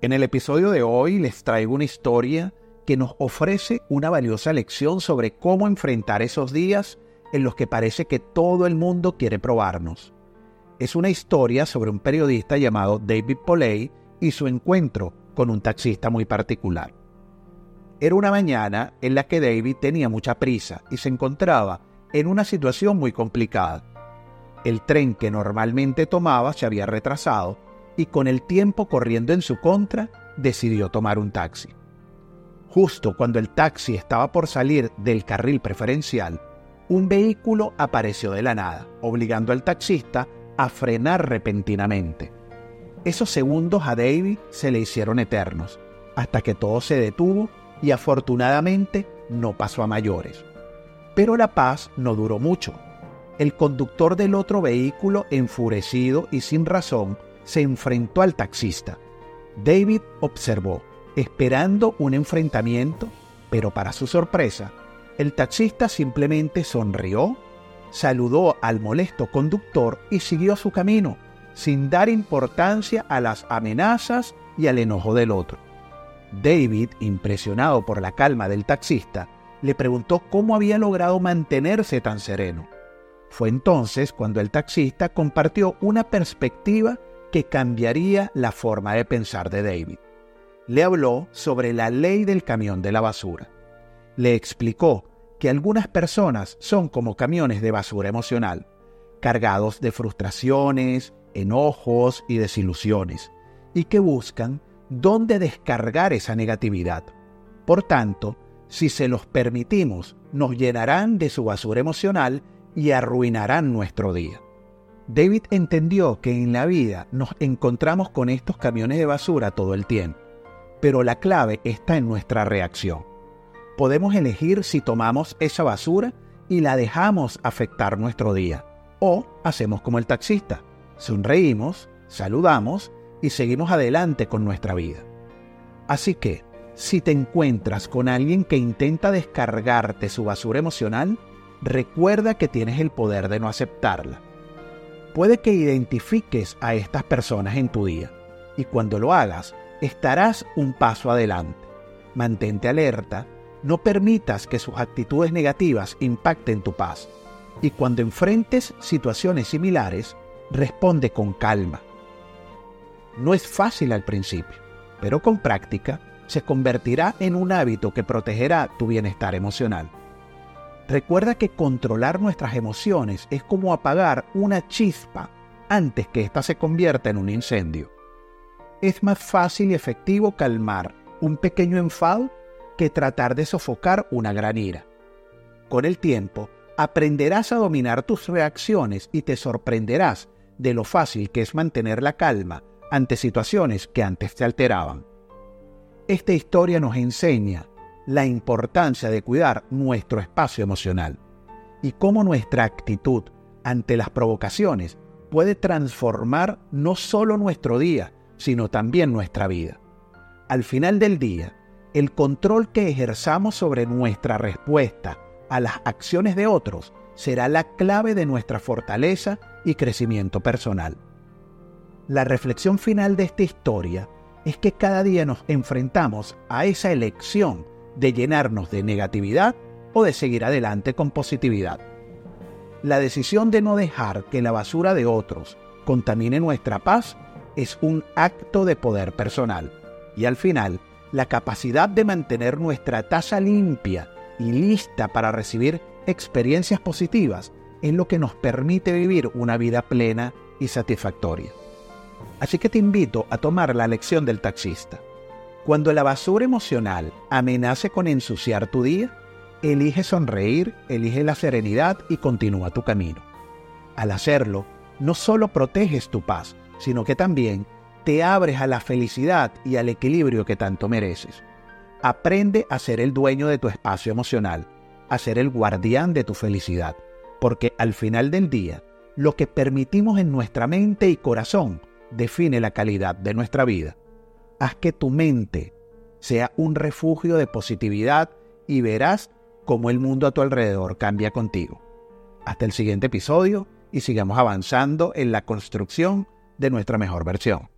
En el episodio de hoy les traigo una historia que nos ofrece una valiosa lección sobre cómo enfrentar esos días en los que parece que todo el mundo quiere probarnos. Es una historia sobre un periodista llamado David Poley y su encuentro con un taxista muy particular. Era una mañana en la que David tenía mucha prisa y se encontraba en una situación muy complicada. El tren que normalmente tomaba se había retrasado y con el tiempo corriendo en su contra, decidió tomar un taxi. Justo cuando el taxi estaba por salir del carril preferencial, un vehículo apareció de la nada, obligando al taxista a frenar repentinamente. Esos segundos a David se le hicieron eternos, hasta que todo se detuvo y afortunadamente no pasó a mayores. Pero la paz no duró mucho. El conductor del otro vehículo, enfurecido y sin razón, se enfrentó al taxista. David observó, esperando un enfrentamiento, pero para su sorpresa, el taxista simplemente sonrió, saludó al molesto conductor y siguió su camino, sin dar importancia a las amenazas y al enojo del otro. David, impresionado por la calma del taxista, le preguntó cómo había logrado mantenerse tan sereno. Fue entonces cuando el taxista compartió una perspectiva que cambiaría la forma de pensar de David. Le habló sobre la ley del camión de la basura. Le explicó que algunas personas son como camiones de basura emocional, cargados de frustraciones, enojos y desilusiones, y que buscan dónde descargar esa negatividad. Por tanto, si se los permitimos, nos llenarán de su basura emocional y arruinarán nuestro día. David entendió que en la vida nos encontramos con estos camiones de basura todo el tiempo, pero la clave está en nuestra reacción. Podemos elegir si tomamos esa basura y la dejamos afectar nuestro día, o hacemos como el taxista, sonreímos, saludamos y seguimos adelante con nuestra vida. Así que, si te encuentras con alguien que intenta descargarte su basura emocional, recuerda que tienes el poder de no aceptarla. Puede que identifiques a estas personas en tu día y cuando lo hagas estarás un paso adelante. Mantente alerta, no permitas que sus actitudes negativas impacten tu paz y cuando enfrentes situaciones similares, responde con calma no es fácil al principio, pero con práctica se convertirá en un hábito que protegerá tu bienestar emocional. Recuerda que controlar nuestras emociones es como apagar una chispa antes que ésta se convierta en un incendio. Es más fácil y efectivo calmar un pequeño enfado que tratar de sofocar una gran ira. Con el tiempo, aprenderás a dominar tus reacciones y te sorprenderás de lo fácil que es mantener la calma ante situaciones que antes te alteraban. Esta historia nos enseña la importancia de cuidar nuestro espacio emocional y cómo nuestra actitud ante las provocaciones puede transformar no solo nuestro día, sino también nuestra vida. Al final del día, el control que ejerzamos sobre nuestra respuesta a las acciones de otros será la clave de nuestra fortaleza y crecimiento personal. La reflexión final de esta historia es que cada día nos enfrentamos a esa elección de llenarnos de negatividad o de seguir adelante con positividad. La decisión de no dejar que la basura de otros contamine nuestra paz es un acto de poder personal. Y al final, la capacidad de mantener nuestra taza limpia y lista para recibir experiencias positivas es lo que nos permite vivir una vida plena y satisfactoria. Así que te invito a tomar la lección del taxista. Cuando la basura emocional amenace con ensuciar tu día, elige sonreír, elige la serenidad y continúa tu camino. Al hacerlo, no solo proteges tu paz, sino que también te abres a la felicidad y al equilibrio que tanto mereces. Aprende a ser el dueño de tu espacio emocional, a ser el guardián de tu felicidad, porque al final del día, lo que permitimos en nuestra mente y corazón define la calidad de nuestra vida. Haz que tu mente sea un refugio de positividad y verás cómo el mundo a tu alrededor cambia contigo. Hasta el siguiente episodio y sigamos avanzando en la construcción de nuestra mejor versión.